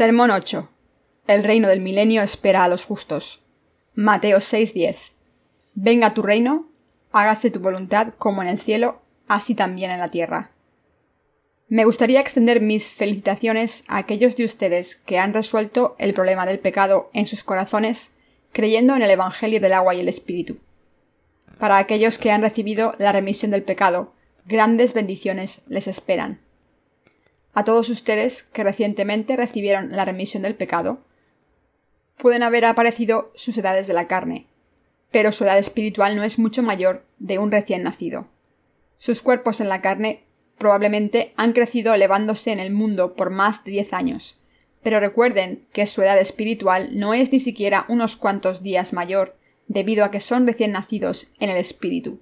Sermón 8. El reino del milenio espera a los justos. Mateo 6:10. Venga tu reino, hágase tu voluntad como en el cielo, así también en la tierra. Me gustaría extender mis felicitaciones a aquellos de ustedes que han resuelto el problema del pecado en sus corazones creyendo en el Evangelio del agua y el Espíritu. Para aquellos que han recibido la remisión del pecado, grandes bendiciones les esperan a todos ustedes que recientemente recibieron la remisión del pecado, pueden haber aparecido sus edades de la carne, pero su edad espiritual no es mucho mayor de un recién nacido. Sus cuerpos en la carne probablemente han crecido elevándose en el mundo por más de diez años, pero recuerden que su edad espiritual no es ni siquiera unos cuantos días mayor, debido a que son recién nacidos en el espíritu.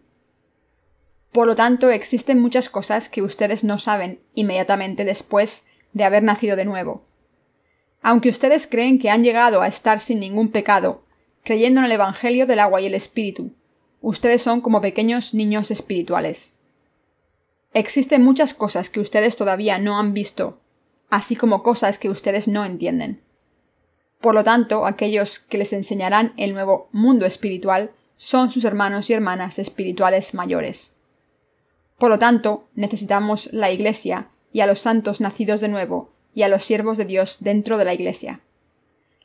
Por lo tanto, existen muchas cosas que ustedes no saben inmediatamente después de haber nacido de nuevo. Aunque ustedes creen que han llegado a estar sin ningún pecado, creyendo en el Evangelio del agua y el Espíritu, ustedes son como pequeños niños espirituales. Existen muchas cosas que ustedes todavía no han visto, así como cosas que ustedes no entienden. Por lo tanto, aquellos que les enseñarán el nuevo mundo espiritual son sus hermanos y hermanas espirituales mayores. Por lo tanto, necesitamos la Iglesia y a los santos nacidos de nuevo y a los siervos de Dios dentro de la Iglesia.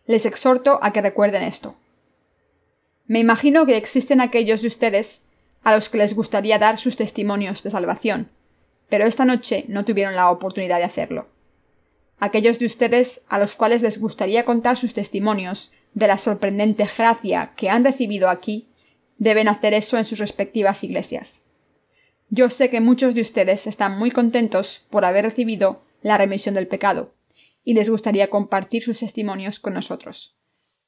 Les exhorto a que recuerden esto. Me imagino que existen aquellos de ustedes a los que les gustaría dar sus testimonios de salvación, pero esta noche no tuvieron la oportunidad de hacerlo. Aquellos de ustedes a los cuales les gustaría contar sus testimonios de la sorprendente gracia que han recibido aquí, deben hacer eso en sus respectivas iglesias. Yo sé que muchos de ustedes están muy contentos por haber recibido la remisión del pecado, y les gustaría compartir sus testimonios con nosotros.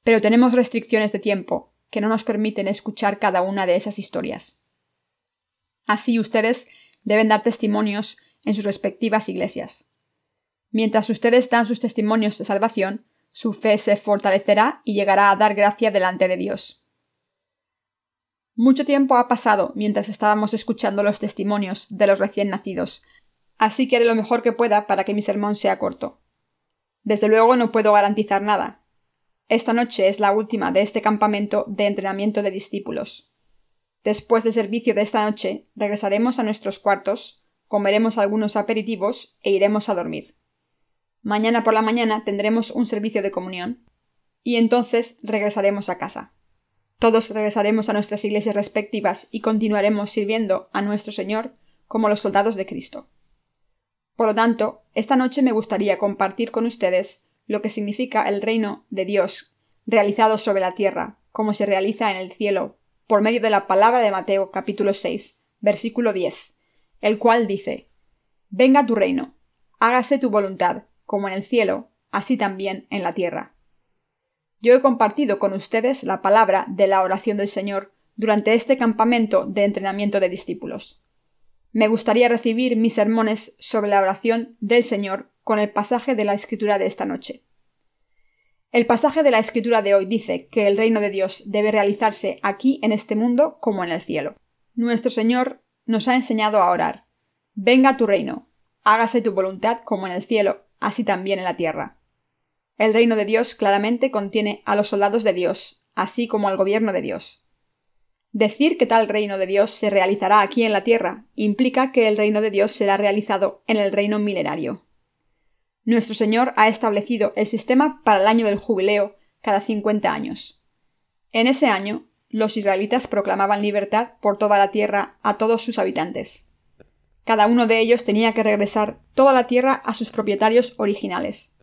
Pero tenemos restricciones de tiempo que no nos permiten escuchar cada una de esas historias. Así ustedes deben dar testimonios en sus respectivas iglesias. Mientras ustedes dan sus testimonios de salvación, su fe se fortalecerá y llegará a dar gracia delante de Dios. Mucho tiempo ha pasado mientras estábamos escuchando los testimonios de los recién nacidos, así que haré lo mejor que pueda para que mi sermón sea corto. Desde luego no puedo garantizar nada. Esta noche es la última de este campamento de entrenamiento de discípulos. Después del servicio de esta noche, regresaremos a nuestros cuartos, comeremos algunos aperitivos e iremos a dormir. Mañana por la mañana tendremos un servicio de comunión, y entonces regresaremos a casa. Todos regresaremos a nuestras iglesias respectivas y continuaremos sirviendo a nuestro Señor como los soldados de Cristo. Por lo tanto, esta noche me gustaría compartir con ustedes lo que significa el reino de Dios realizado sobre la tierra, como se realiza en el cielo, por medio de la palabra de Mateo capítulo 6, versículo 10, el cual dice Venga tu reino, hágase tu voluntad, como en el cielo, así también en la tierra. Yo he compartido con ustedes la palabra de la oración del Señor durante este campamento de entrenamiento de discípulos. Me gustaría recibir mis sermones sobre la oración del Señor con el pasaje de la Escritura de esta noche. El pasaje de la Escritura de hoy dice que el reino de Dios debe realizarse aquí en este mundo como en el cielo. Nuestro Señor nos ha enseñado a orar. Venga tu reino, hágase tu voluntad como en el cielo, así también en la tierra. El reino de Dios claramente contiene a los soldados de Dios, así como al gobierno de Dios. Decir que tal reino de Dios se realizará aquí en la tierra implica que el reino de Dios será realizado en el reino milenario. Nuestro Señor ha establecido el sistema para el año del jubileo cada cincuenta años. En ese año, los israelitas proclamaban libertad por toda la tierra a todos sus habitantes. Cada uno de ellos tenía que regresar toda la tierra a sus propietarios originales.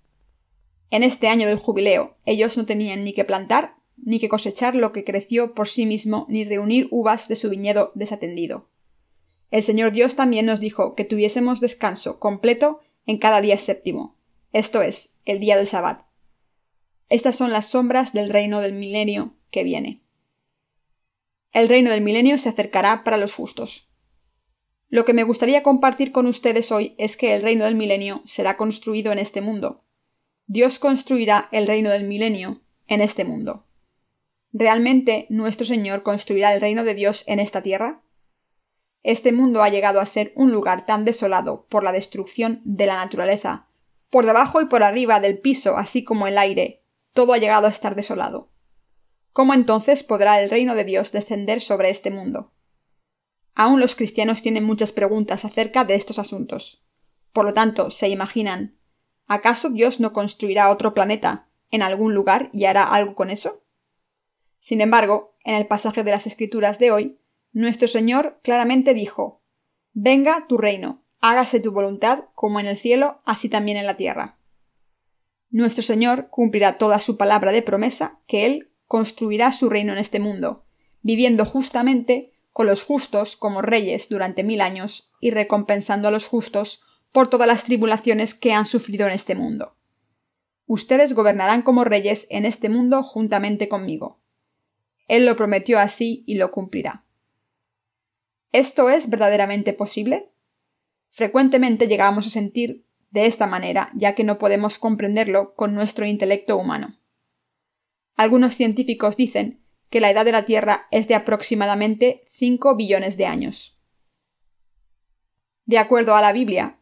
En este año del jubileo, ellos no tenían ni que plantar, ni que cosechar lo que creció por sí mismo, ni reunir uvas de su viñedo desatendido. El Señor Dios también nos dijo que tuviésemos descanso completo en cada día séptimo, esto es, el día del Sabbat. Estas son las sombras del reino del milenio que viene. El reino del milenio se acercará para los justos. Lo que me gustaría compartir con ustedes hoy es que el reino del milenio será construido en este mundo, Dios construirá el reino del milenio en este mundo. ¿Realmente nuestro Señor construirá el reino de Dios en esta tierra? Este mundo ha llegado a ser un lugar tan desolado por la destrucción de la naturaleza Por debajo y por arriba del piso, así como el aire, todo ha llegado a estar desolado. ¿Cómo entonces podrá el reino de Dios descender sobre este mundo? Aún los cristianos tienen muchas preguntas acerca de estos asuntos. Por lo tanto, se imaginan ¿acaso Dios no construirá otro planeta en algún lugar y hará algo con eso? Sin embargo, en el pasaje de las Escrituras de hoy, nuestro Señor claramente dijo Venga tu reino, hágase tu voluntad, como en el cielo, así también en la tierra. Nuestro Señor cumplirá toda su palabra de promesa que Él construirá su reino en este mundo, viviendo justamente con los justos como reyes durante mil años y recompensando a los justos por todas las tribulaciones que han sufrido en este mundo. Ustedes gobernarán como reyes en este mundo juntamente conmigo. Él lo prometió así y lo cumplirá. ¿Esto es verdaderamente posible? Frecuentemente llegamos a sentir de esta manera, ya que no podemos comprenderlo con nuestro intelecto humano. Algunos científicos dicen que la edad de la Tierra es de aproximadamente 5 billones de años. De acuerdo a la Biblia,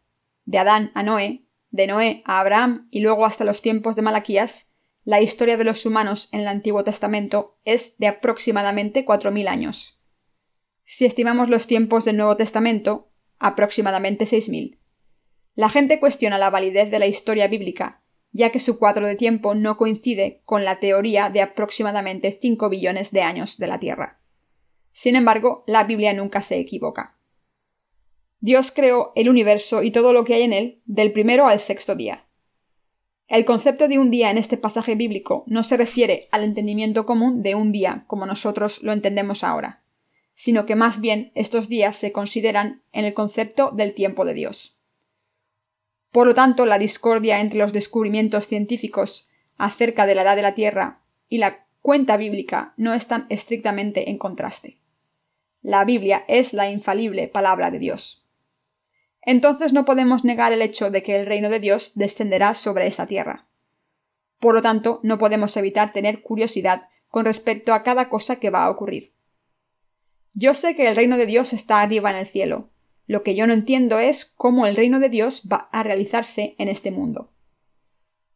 de Adán a Noé, de Noé a Abraham y luego hasta los tiempos de Malaquías, la historia de los humanos en el Antiguo Testamento es de aproximadamente 4.000 años. Si estimamos los tiempos del Nuevo Testamento, aproximadamente 6.000. La gente cuestiona la validez de la historia bíblica, ya que su cuadro de tiempo no coincide con la teoría de aproximadamente 5 billones de años de la Tierra. Sin embargo, la Biblia nunca se equivoca. Dios creó el universo y todo lo que hay en él del primero al sexto día. El concepto de un día en este pasaje bíblico no se refiere al entendimiento común de un día como nosotros lo entendemos ahora sino que más bien estos días se consideran en el concepto del tiempo de Dios. Por lo tanto, la discordia entre los descubrimientos científicos acerca de la edad de la Tierra y la cuenta bíblica no están estrictamente en contraste. La Biblia es la infalible palabra de Dios. Entonces no podemos negar el hecho de que el reino de Dios descenderá sobre esta tierra. Por lo tanto, no podemos evitar tener curiosidad con respecto a cada cosa que va a ocurrir. Yo sé que el reino de Dios está arriba en el cielo. Lo que yo no entiendo es cómo el reino de Dios va a realizarse en este mundo.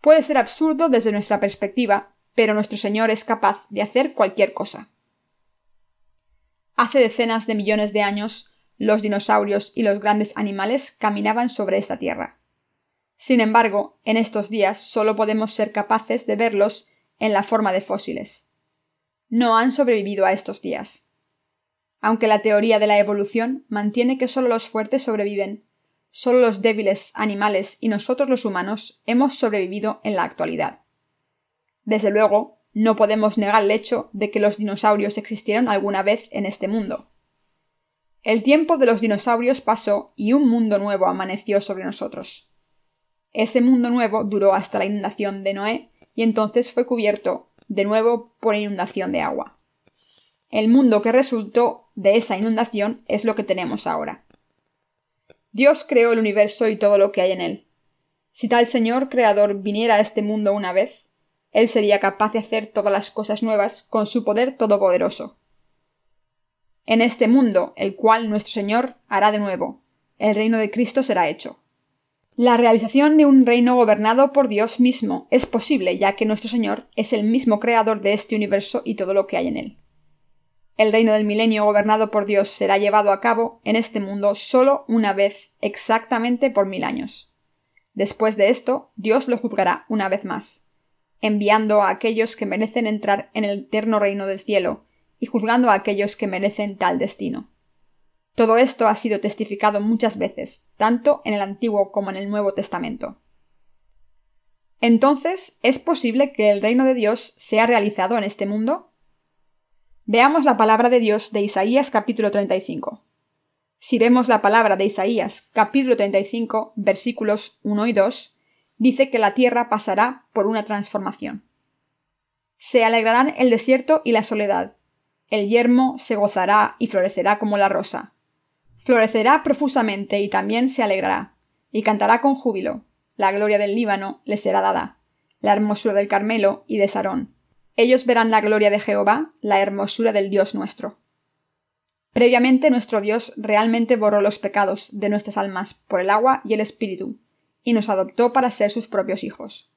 Puede ser absurdo desde nuestra perspectiva, pero nuestro Señor es capaz de hacer cualquier cosa. Hace decenas de millones de años, los dinosaurios y los grandes animales caminaban sobre esta tierra. Sin embargo, en estos días solo podemos ser capaces de verlos en la forma de fósiles. No han sobrevivido a estos días aunque la teoría de la evolución mantiene que solo los fuertes sobreviven, solo los débiles animales y nosotros los humanos hemos sobrevivido en la actualidad. Desde luego, no podemos negar el hecho de que los dinosaurios existieron alguna vez en este mundo. El tiempo de los dinosaurios pasó y un mundo nuevo amaneció sobre nosotros. Ese mundo nuevo duró hasta la inundación de Noé y entonces fue cubierto de nuevo por inundación de agua. El mundo que resultó de esa inundación es lo que tenemos ahora. Dios creó el universo y todo lo que hay en él. Si tal Señor Creador viniera a este mundo una vez, Él sería capaz de hacer todas las cosas nuevas con su poder todopoderoso. En este mundo, el cual nuestro Señor hará de nuevo, el reino de Cristo será hecho. La realización de un reino gobernado por Dios mismo es posible, ya que nuestro Señor es el mismo creador de este universo y todo lo que hay en él. El reino del milenio gobernado por Dios será llevado a cabo en este mundo solo una vez exactamente por mil años. Después de esto, Dios lo juzgará una vez más, enviando a aquellos que merecen entrar en el eterno reino del cielo y juzgando a aquellos que merecen tal destino. Todo esto ha sido testificado muchas veces, tanto en el Antiguo como en el Nuevo Testamento. Entonces, ¿es posible que el reino de Dios sea realizado en este mundo? Veamos la palabra de Dios de Isaías capítulo 35. Si vemos la palabra de Isaías capítulo 35 versículos 1 y 2, dice que la tierra pasará por una transformación. Se alegrarán el desierto y la soledad. El yermo se gozará y florecerá como la rosa. Florecerá profusamente y también se alegrará, y cantará con júbilo. La gloria del Líbano le será dada, la hermosura del Carmelo y de Sarón ellos verán la gloria de Jehová, la hermosura del Dios nuestro. Previamente nuestro Dios realmente borró los pecados de nuestras almas por el agua y el Espíritu, y nos adoptó para ser sus propios hijos.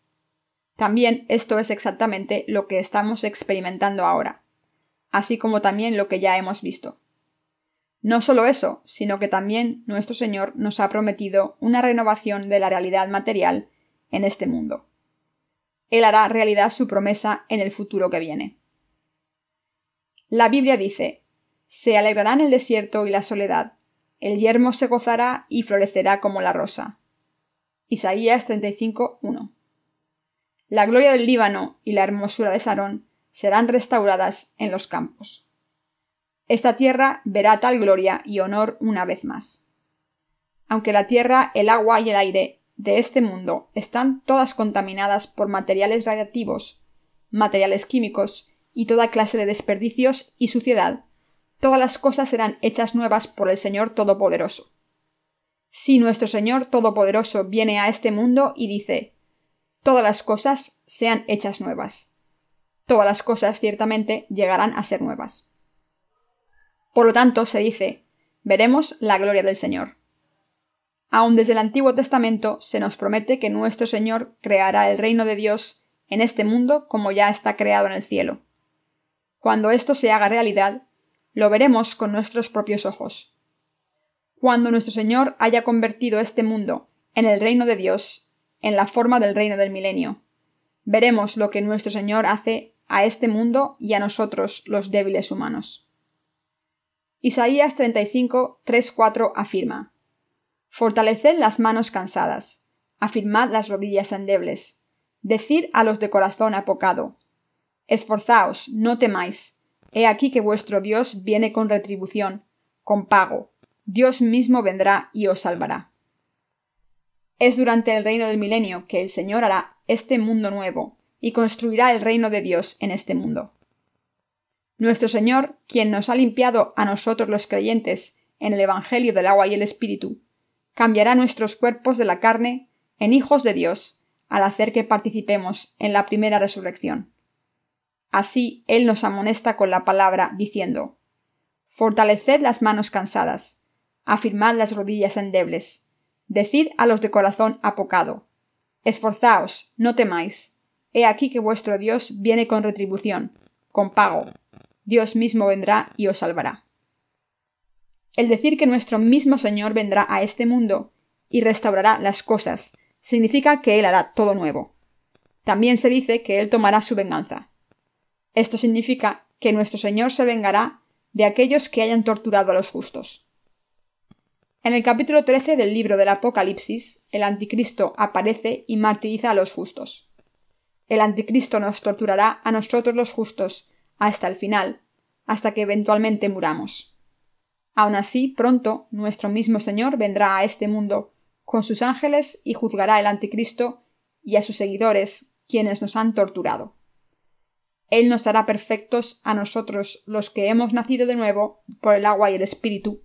También esto es exactamente lo que estamos experimentando ahora, así como también lo que ya hemos visto. No solo eso, sino que también nuestro Señor nos ha prometido una renovación de la realidad material en este mundo. Él hará realidad su promesa en el futuro que viene. La Biblia dice Se alegrarán el desierto y la soledad, el yermo se gozará y florecerá como la rosa. Isaías 35, La gloria del Líbano y la hermosura de Sarón serán restauradas en los campos. Esta tierra verá tal gloria y honor una vez más. Aunque la tierra, el agua y el aire de este mundo están todas contaminadas por materiales radiactivos, materiales químicos y toda clase de desperdicios y suciedad, todas las cosas serán hechas nuevas por el Señor Todopoderoso. Si nuestro Señor Todopoderoso viene a este mundo y dice todas las cosas sean hechas nuevas. Todas las cosas ciertamente llegarán a ser nuevas. Por lo tanto, se dice veremos la gloria del Señor. Aun desde el Antiguo Testamento se nos promete que nuestro Señor creará el reino de Dios en este mundo como ya está creado en el cielo. Cuando esto se haga realidad, lo veremos con nuestros propios ojos. Cuando nuestro Señor haya convertido este mundo en el reino de Dios, en la forma del reino del milenio, veremos lo que nuestro Señor hace a este mundo y a nosotros los débiles humanos. Isaías 35, 3, 4 afirma Fortaleced las manos cansadas, afirmad las rodillas endebles, decid a los de corazón apocado Esforzaos, no temáis, He aquí que vuestro Dios viene con retribución, con pago. Dios mismo vendrá y os salvará. Es durante el reino del milenio que el Señor hará este mundo nuevo y construirá el reino de Dios en este mundo. Nuestro Señor, quien nos ha limpiado a nosotros los creyentes en el Evangelio del agua y el Espíritu, cambiará nuestros cuerpos de la carne en hijos de Dios al hacer que participemos en la primera resurrección. Así Él nos amonesta con la palabra, diciendo Fortaleced las manos cansadas, afirmad las rodillas endebles, decid a los de corazón apocado Esforzaos, no temáis. He aquí que vuestro Dios viene con retribución, con pago. Dios mismo vendrá y os salvará. El decir que nuestro mismo Señor vendrá a este mundo y restaurará las cosas significa que Él hará todo nuevo. También se dice que Él tomará su venganza. Esto significa que nuestro Señor se vengará de aquellos que hayan torturado a los justos. En el capítulo 13 del libro del Apocalipsis, el anticristo aparece y martiriza a los justos. El anticristo nos torturará a nosotros los justos hasta el final, hasta que eventualmente muramos. Aun así, pronto nuestro mismo Señor vendrá a este mundo con sus ángeles y juzgará al anticristo y a sus seguidores, quienes nos han torturado. Él nos hará perfectos a nosotros los que hemos nacido de nuevo por el agua y el Espíritu,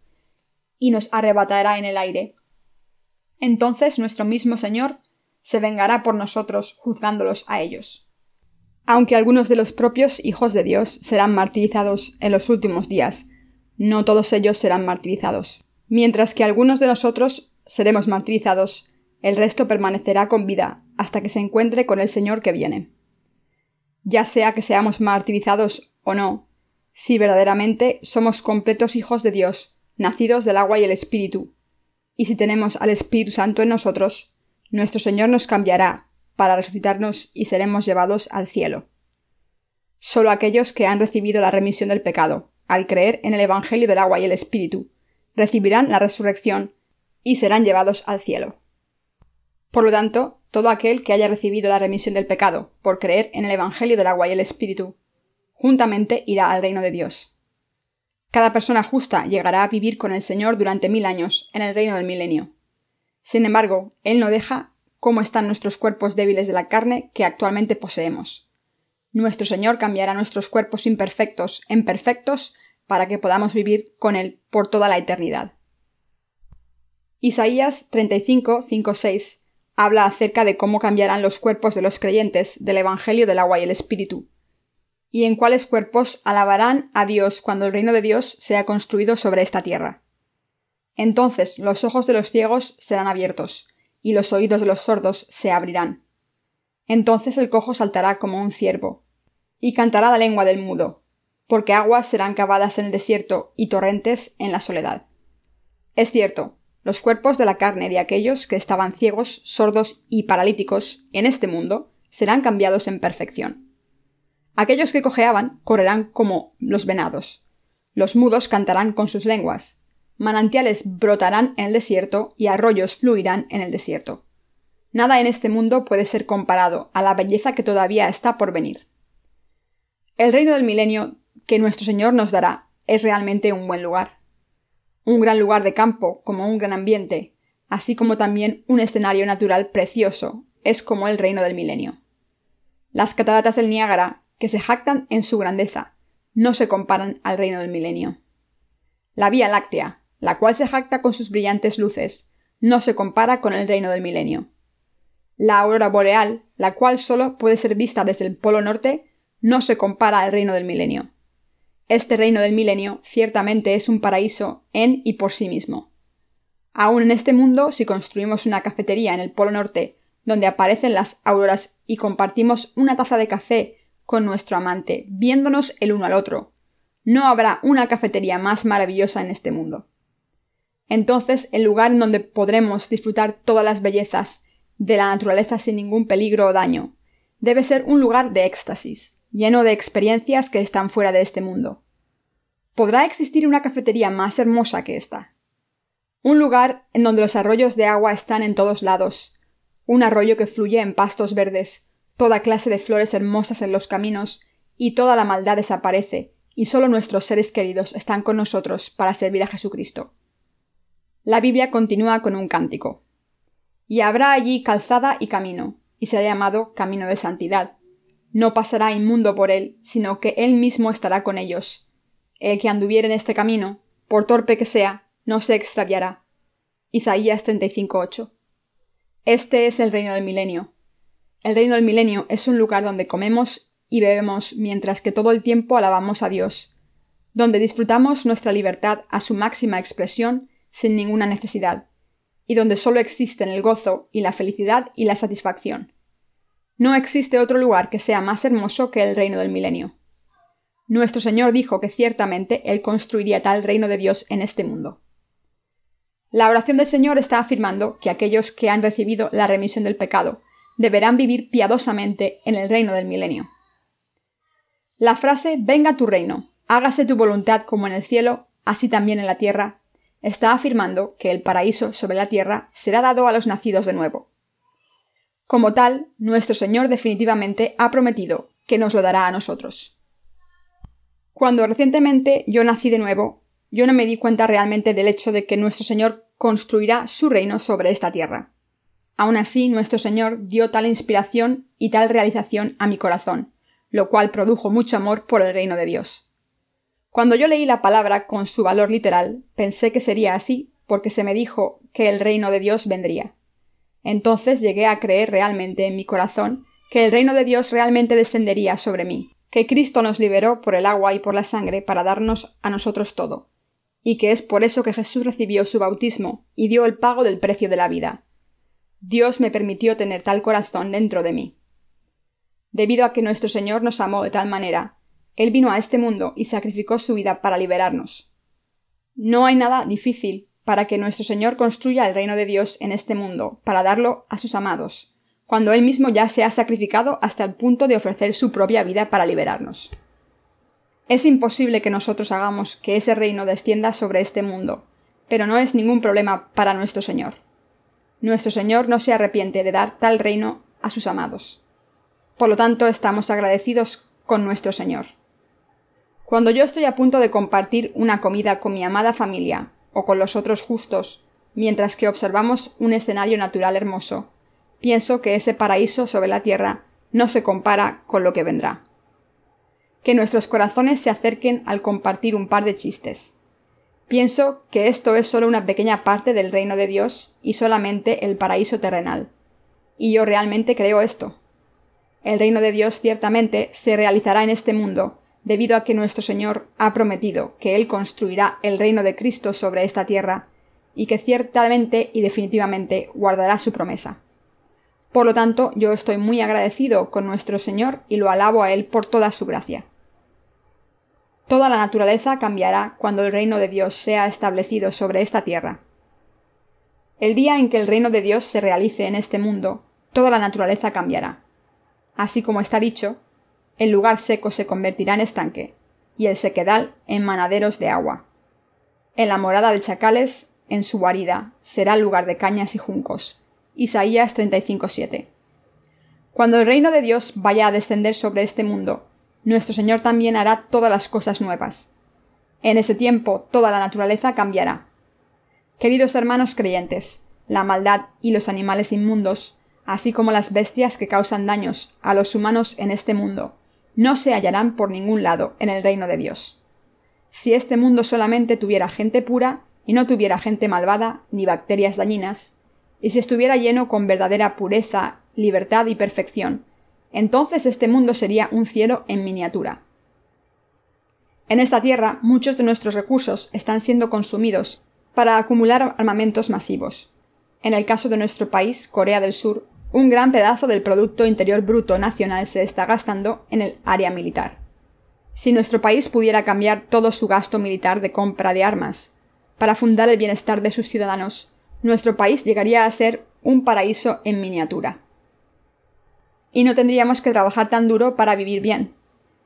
y nos arrebatará en el aire. Entonces nuestro mismo Señor se vengará por nosotros juzgándolos a ellos. Aunque algunos de los propios hijos de Dios serán martirizados en los últimos días, no todos ellos serán martirizados. Mientras que algunos de nosotros seremos martirizados, el resto permanecerá con vida hasta que se encuentre con el Señor que viene ya sea que seamos martirizados o no, si verdaderamente somos completos hijos de Dios, nacidos del agua y el Espíritu, y si tenemos al Espíritu Santo en nosotros, nuestro Señor nos cambiará para resucitarnos y seremos llevados al cielo. Solo aquellos que han recibido la remisión del pecado, al creer en el Evangelio del agua y el Espíritu, recibirán la resurrección y serán llevados al cielo. Por lo tanto, todo aquel que haya recibido la remisión del pecado por creer en el Evangelio del agua y el Espíritu, juntamente irá al reino de Dios. Cada persona justa llegará a vivir con el Señor durante mil años en el reino del milenio. Sin embargo, Él no deja cómo están nuestros cuerpos débiles de la carne que actualmente poseemos. Nuestro Señor cambiará nuestros cuerpos imperfectos en perfectos para que podamos vivir con Él por toda la eternidad. Isaías 35, 6 habla acerca de cómo cambiarán los cuerpos de los creyentes del Evangelio del agua y el Espíritu, y en cuáles cuerpos alabarán a Dios cuando el reino de Dios sea construido sobre esta tierra. Entonces los ojos de los ciegos serán abiertos, y los oídos de los sordos se abrirán. Entonces el cojo saltará como un ciervo, y cantará la lengua del mudo, porque aguas serán cavadas en el desierto y torrentes en la soledad. Es cierto, los cuerpos de la carne de aquellos que estaban ciegos, sordos y paralíticos en este mundo serán cambiados en perfección. Aquellos que cojeaban correrán como los venados. Los mudos cantarán con sus lenguas. Manantiales brotarán en el desierto y arroyos fluirán en el desierto. Nada en este mundo puede ser comparado a la belleza que todavía está por venir. El reino del milenio que nuestro Señor nos dará es realmente un buen lugar un gran lugar de campo, como un gran ambiente, así como también un escenario natural precioso, es como el reino del milenio. Las cataratas del Niágara, que se jactan en su grandeza, no se comparan al reino del milenio. La Vía Láctea, la cual se jacta con sus brillantes luces, no se compara con el reino del milenio. La aurora boreal, la cual solo puede ser vista desde el polo norte, no se compara al reino del milenio. Este reino del milenio ciertamente es un paraíso en y por sí mismo. Aún en este mundo, si construimos una cafetería en el Polo Norte, donde aparecen las auroras y compartimos una taza de café con nuestro amante, viéndonos el uno al otro, no habrá una cafetería más maravillosa en este mundo. Entonces, el lugar en donde podremos disfrutar todas las bellezas de la naturaleza sin ningún peligro o daño, debe ser un lugar de éxtasis, lleno de experiencias que están fuera de este mundo. ¿Podrá existir una cafetería más hermosa que esta? Un lugar en donde los arroyos de agua están en todos lados, un arroyo que fluye en pastos verdes, toda clase de flores hermosas en los caminos, y toda la maldad desaparece, y solo nuestros seres queridos están con nosotros para servir a Jesucristo. La Biblia continúa con un cántico. Y habrá allí calzada y camino, y será llamado camino de santidad, no pasará inmundo por él, sino que él mismo estará con ellos. El que anduviere en este camino, por torpe que sea, no se extraviará. Isaías 35.8. Este es el reino del milenio. El reino del milenio es un lugar donde comemos y bebemos mientras que todo el tiempo alabamos a Dios, donde disfrutamos nuestra libertad a su máxima expresión sin ninguna necesidad, y donde solo existen el gozo y la felicidad y la satisfacción. No existe otro lugar que sea más hermoso que el reino del milenio. Nuestro Señor dijo que ciertamente Él construiría tal reino de Dios en este mundo. La oración del Señor está afirmando que aquellos que han recibido la remisión del pecado deberán vivir piadosamente en el reino del milenio. La frase Venga tu reino, hágase tu voluntad como en el cielo, así también en la tierra, está afirmando que el paraíso sobre la tierra será dado a los nacidos de nuevo. Como tal, nuestro Señor definitivamente ha prometido que nos lo dará a nosotros. Cuando recientemente yo nací de nuevo, yo no me di cuenta realmente del hecho de que nuestro Señor construirá su reino sobre esta tierra. Aun así, nuestro Señor dio tal inspiración y tal realización a mi corazón, lo cual produjo mucho amor por el reino de Dios. Cuando yo leí la palabra con su valor literal, pensé que sería así, porque se me dijo que el reino de Dios vendría. Entonces llegué a creer realmente en mi corazón que el reino de Dios realmente descendería sobre mí, que Cristo nos liberó por el agua y por la sangre para darnos a nosotros todo, y que es por eso que Jesús recibió su bautismo y dio el pago del precio de la vida. Dios me permitió tener tal corazón dentro de mí. Debido a que nuestro Señor nos amó de tal manera, Él vino a este mundo y sacrificó su vida para liberarnos. No hay nada difícil para que nuestro Señor construya el reino de Dios en este mundo, para darlo a sus amados, cuando Él mismo ya se ha sacrificado hasta el punto de ofrecer su propia vida para liberarnos. Es imposible que nosotros hagamos que ese reino descienda sobre este mundo, pero no es ningún problema para nuestro Señor. Nuestro Señor no se arrepiente de dar tal reino a sus amados. Por lo tanto, estamos agradecidos con nuestro Señor. Cuando yo estoy a punto de compartir una comida con mi amada familia, o con los otros justos, mientras que observamos un escenario natural hermoso, pienso que ese paraíso sobre la tierra no se compara con lo que vendrá. Que nuestros corazones se acerquen al compartir un par de chistes. Pienso que esto es solo una pequeña parte del reino de Dios y solamente el paraíso terrenal. Y yo realmente creo esto. El reino de Dios ciertamente se realizará en este mundo, debido a que nuestro Señor ha prometido que Él construirá el reino de Cristo sobre esta tierra, y que ciertamente y definitivamente guardará su promesa. Por lo tanto, yo estoy muy agradecido con nuestro Señor y lo alabo a Él por toda su gracia. Toda la naturaleza cambiará cuando el reino de Dios sea establecido sobre esta tierra. El día en que el reino de Dios se realice en este mundo, toda la naturaleza cambiará. Así como está dicho, el lugar seco se convertirá en estanque, y el sequedal en manaderos de agua. En la morada de chacales, en su guarida, será lugar de cañas y juncos. Isaías 35:7. Cuando el reino de Dios vaya a descender sobre este mundo, nuestro Señor también hará todas las cosas nuevas. En ese tiempo toda la naturaleza cambiará. Queridos hermanos creyentes, la maldad y los animales inmundos, así como las bestias que causan daños a los humanos en este mundo, no se hallarán por ningún lado en el reino de Dios. Si este mundo solamente tuviera gente pura y no tuviera gente malvada ni bacterias dañinas, y si estuviera lleno con verdadera pureza, libertad y perfección, entonces este mundo sería un cielo en miniatura. En esta tierra muchos de nuestros recursos están siendo consumidos para acumular armamentos masivos. En el caso de nuestro país, Corea del Sur, un gran pedazo del Producto Interior Bruto nacional se está gastando en el área militar. Si nuestro país pudiera cambiar todo su gasto militar de compra de armas para fundar el bienestar de sus ciudadanos, nuestro país llegaría a ser un paraíso en miniatura. Y no tendríamos que trabajar tan duro para vivir bien.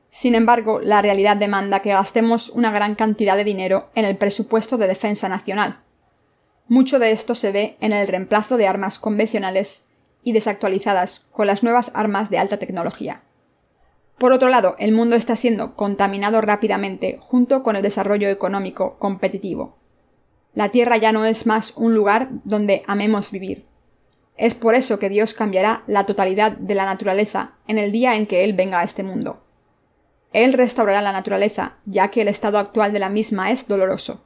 Sin embargo, la realidad demanda que gastemos una gran cantidad de dinero en el presupuesto de defensa nacional. Mucho de esto se ve en el reemplazo de armas convencionales y desactualizadas con las nuevas armas de alta tecnología. Por otro lado, el mundo está siendo contaminado rápidamente junto con el desarrollo económico competitivo. La Tierra ya no es más un lugar donde amemos vivir. Es por eso que Dios cambiará la totalidad de la naturaleza en el día en que Él venga a este mundo. Él restaurará la naturaleza, ya que el estado actual de la misma es doloroso.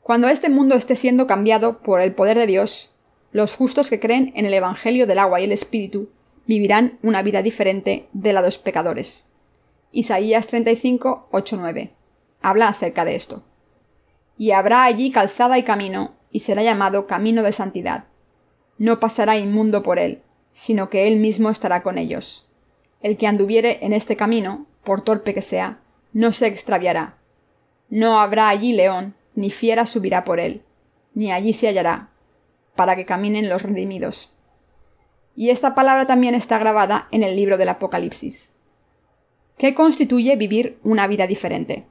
Cuando este mundo esté siendo cambiado por el poder de Dios, los justos que creen en el Evangelio del agua y el Espíritu vivirán una vida diferente de la de los pecadores. Isaías 35, 8, 9. Habla acerca de esto. Y habrá allí calzada y camino, y será llamado camino de santidad. No pasará inmundo por él, sino que él mismo estará con ellos. El que anduviere en este camino, por torpe que sea, no se extraviará. No habrá allí león, ni fiera subirá por él, ni allí se hallará, para que caminen los redimidos. Y esta palabra también está grabada en el libro del Apocalipsis. ¿Qué constituye vivir una vida diferente?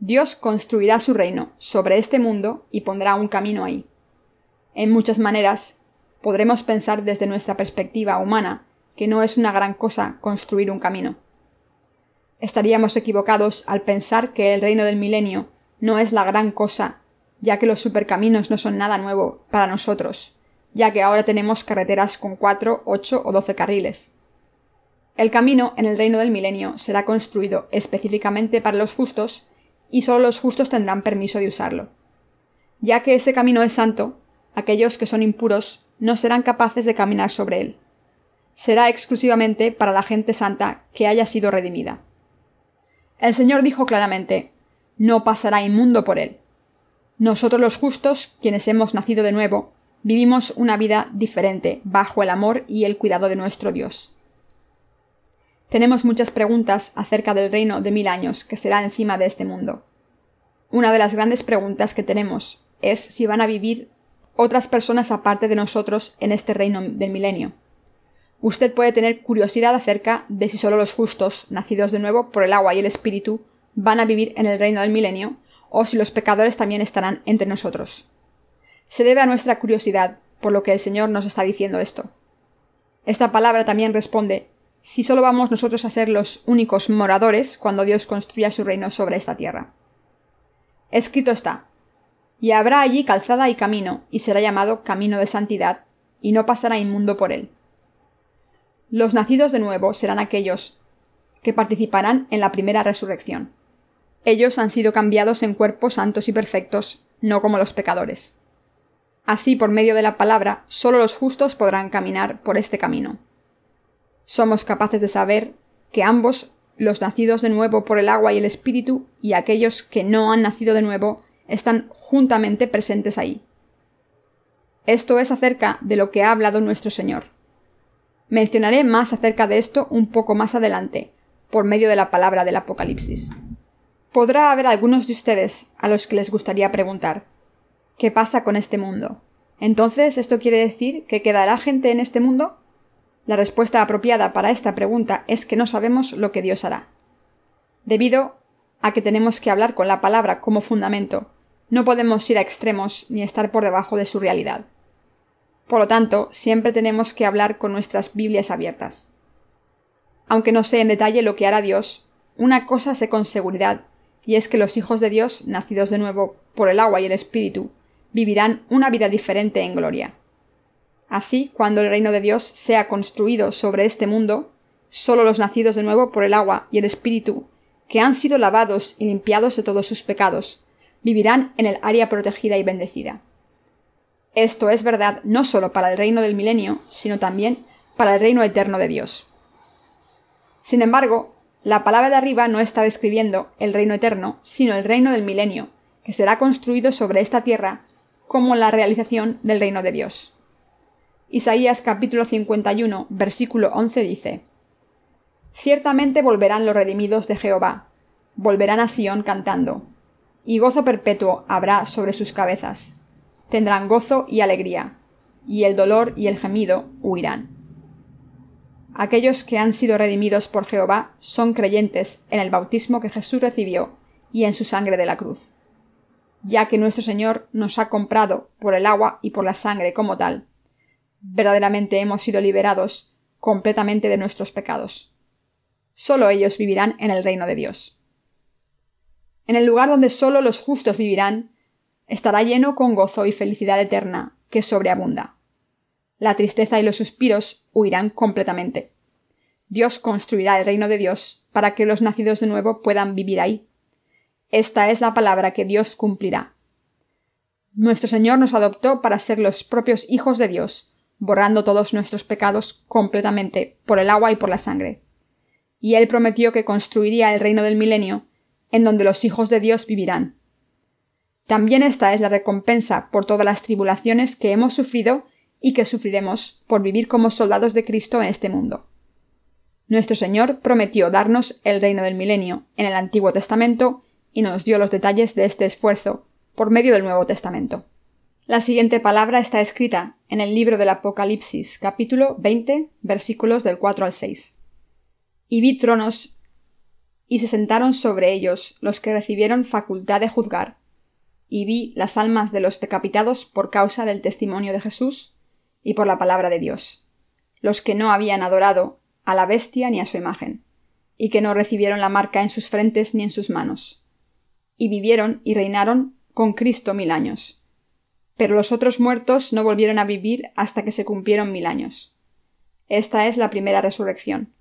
Dios construirá su reino sobre este mundo y pondrá un camino ahí. En muchas maneras, podremos pensar desde nuestra perspectiva humana que no es una gran cosa construir un camino. Estaríamos equivocados al pensar que el reino del milenio no es la gran cosa ya que los supercaminos no son nada nuevo para nosotros, ya que ahora tenemos carreteras con cuatro, ocho o doce carriles. El camino en el reino del milenio será construido específicamente para los justos y solo los justos tendrán permiso de usarlo. Ya que ese camino es santo, aquellos que son impuros no serán capaces de caminar sobre él. Será exclusivamente para la gente santa que haya sido redimida. El Señor dijo claramente No pasará inmundo por él. Nosotros los justos, quienes hemos nacido de nuevo, vivimos una vida diferente, bajo el amor y el cuidado de nuestro Dios. Tenemos muchas preguntas acerca del reino de mil años que será encima de este mundo. Una de las grandes preguntas que tenemos es si van a vivir otras personas aparte de nosotros en este reino del milenio. Usted puede tener curiosidad acerca de si solo los justos, nacidos de nuevo por el agua y el espíritu, van a vivir en el reino del milenio, o si los pecadores también estarán entre nosotros. Se debe a nuestra curiosidad, por lo que el Señor nos está diciendo esto. Esta palabra también responde si solo vamos nosotros a ser los únicos moradores cuando Dios construya su reino sobre esta tierra. Escrito está y habrá allí calzada y camino, y será llamado camino de santidad, y no pasará inmundo por él. Los nacidos de nuevo serán aquellos que participarán en la primera resurrección. Ellos han sido cambiados en cuerpos santos y perfectos, no como los pecadores. Así, por medio de la palabra, solo los justos podrán caminar por este camino. Somos capaces de saber que ambos, los nacidos de nuevo por el agua y el espíritu, y aquellos que no han nacido de nuevo, están juntamente presentes ahí. Esto es acerca de lo que ha hablado nuestro Señor. Mencionaré más acerca de esto un poco más adelante, por medio de la palabra del Apocalipsis. Podrá haber algunos de ustedes a los que les gustaría preguntar ¿Qué pasa con este mundo? Entonces, ¿esto quiere decir que quedará gente en este mundo? La respuesta apropiada para esta pregunta es que no sabemos lo que Dios hará. Debido a que tenemos que hablar con la palabra como fundamento, no podemos ir a extremos ni estar por debajo de su realidad. Por lo tanto, siempre tenemos que hablar con nuestras Biblias abiertas. Aunque no sé en detalle lo que hará Dios, una cosa sé con seguridad, y es que los hijos de Dios, nacidos de nuevo por el agua y el Espíritu, vivirán una vida diferente en gloria. Así, cuando el reino de Dios sea construido sobre este mundo, solo los nacidos de nuevo por el agua y el Espíritu, que han sido lavados y limpiados de todos sus pecados, vivirán en el área protegida y bendecida. Esto es verdad no solo para el reino del milenio, sino también para el reino eterno de Dios. Sin embargo, la palabra de arriba no está describiendo el reino eterno, sino el reino del milenio, que será construido sobre esta tierra como la realización del reino de Dios. Isaías capítulo 51, versículo 11 dice Ciertamente volverán los redimidos de Jehová, volverán a Sión cantando, y gozo perpetuo habrá sobre sus cabezas. Tendrán gozo y alegría, y el dolor y el gemido huirán. Aquellos que han sido redimidos por Jehová son creyentes en el bautismo que Jesús recibió y en su sangre de la cruz ya que nuestro Señor nos ha comprado por el agua y por la sangre como tal. Verdaderamente hemos sido liberados completamente de nuestros pecados. Solo ellos vivirán en el reino de Dios. En el lugar donde solo los justos vivirán, estará lleno con gozo y felicidad eterna que sobreabunda. La tristeza y los suspiros huirán completamente. Dios construirá el reino de Dios para que los nacidos de nuevo puedan vivir ahí esta es la palabra que Dios cumplirá. Nuestro Señor nos adoptó para ser los propios hijos de Dios, borrando todos nuestros pecados completamente por el agua y por la sangre. Y Él prometió que construiría el reino del milenio, en donde los hijos de Dios vivirán. También esta es la recompensa por todas las tribulaciones que hemos sufrido y que sufriremos por vivir como soldados de Cristo en este mundo. Nuestro Señor prometió darnos el reino del milenio en el Antiguo Testamento y nos dio los detalles de este esfuerzo por medio del Nuevo Testamento. La siguiente palabra está escrita en el libro del Apocalipsis, capítulo 20, versículos del 4 al 6. Y vi tronos, y se sentaron sobre ellos los que recibieron facultad de juzgar, y vi las almas de los decapitados por causa del testimonio de Jesús y por la palabra de Dios, los que no habían adorado a la bestia ni a su imagen, y que no recibieron la marca en sus frentes ni en sus manos y vivieron y reinaron con Cristo mil años. Pero los otros muertos no volvieron a vivir hasta que se cumplieron mil años. Esta es la primera resurrección.